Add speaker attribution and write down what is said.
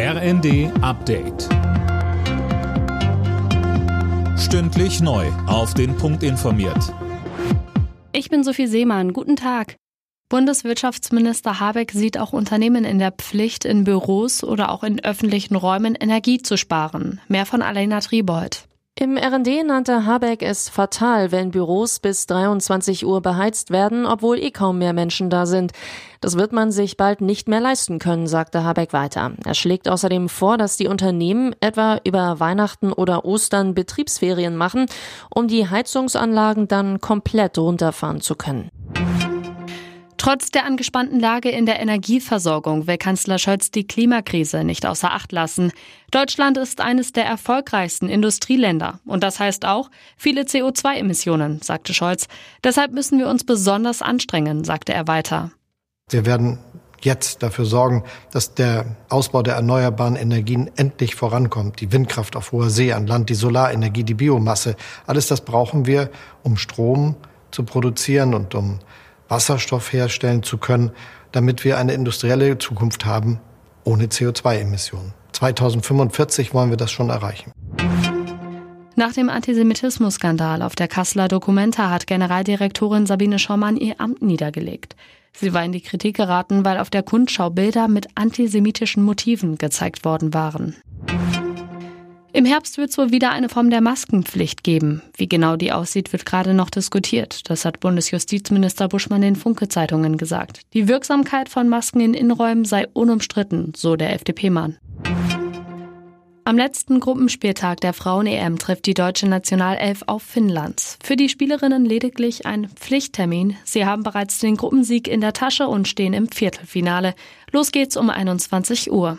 Speaker 1: RND Update. Stündlich neu. Auf den Punkt informiert.
Speaker 2: Ich bin Sophie Seemann. Guten Tag. Bundeswirtschaftsminister Habeck sieht auch Unternehmen in der Pflicht, in Büros oder auch in öffentlichen Räumen Energie zu sparen. Mehr von Alena Triebold.
Speaker 3: Im RD nannte Habeck es fatal, wenn Büros bis 23 Uhr beheizt werden, obwohl eh kaum mehr Menschen da sind. Das wird man sich bald nicht mehr leisten können, sagte Habeck weiter. Er schlägt außerdem vor, dass die Unternehmen etwa über Weihnachten oder Ostern Betriebsferien machen, um die Heizungsanlagen dann komplett runterfahren zu können.
Speaker 2: Trotz der angespannten Lage in der Energieversorgung will Kanzler Scholz die Klimakrise nicht außer Acht lassen. Deutschland ist eines der erfolgreichsten Industrieländer. Und das heißt auch viele CO2-Emissionen, sagte Scholz. Deshalb müssen wir uns besonders anstrengen, sagte er weiter.
Speaker 4: Wir werden jetzt dafür sorgen, dass der Ausbau der erneuerbaren Energien endlich vorankommt. Die Windkraft auf hoher See an Land, die Solarenergie, die Biomasse. Alles das brauchen wir, um Strom zu produzieren und um Wasserstoff herstellen zu können, damit wir eine industrielle Zukunft haben ohne CO2-Emissionen. 2045 wollen wir das schon erreichen.
Speaker 2: Nach dem Antisemitismus-Skandal auf der Kasseler Documenta hat Generaldirektorin Sabine Schaumann ihr Amt niedergelegt. Sie war in die Kritik geraten, weil auf der Kundschau Bilder mit antisemitischen Motiven gezeigt worden waren. Im Herbst wird es wohl wieder eine Form der Maskenpflicht geben. Wie genau die aussieht, wird gerade noch diskutiert. Das hat Bundesjustizminister Buschmann den Funke-Zeitungen gesagt. Die Wirksamkeit von Masken in Innenräumen sei unumstritten, so der FDP-Mann. Am letzten Gruppenspieltag der Frauen-EM trifft die deutsche Nationalelf auf Finnland. Für die Spielerinnen lediglich ein Pflichttermin. Sie haben bereits den Gruppensieg in der Tasche und stehen im Viertelfinale. Los geht's um 21 Uhr.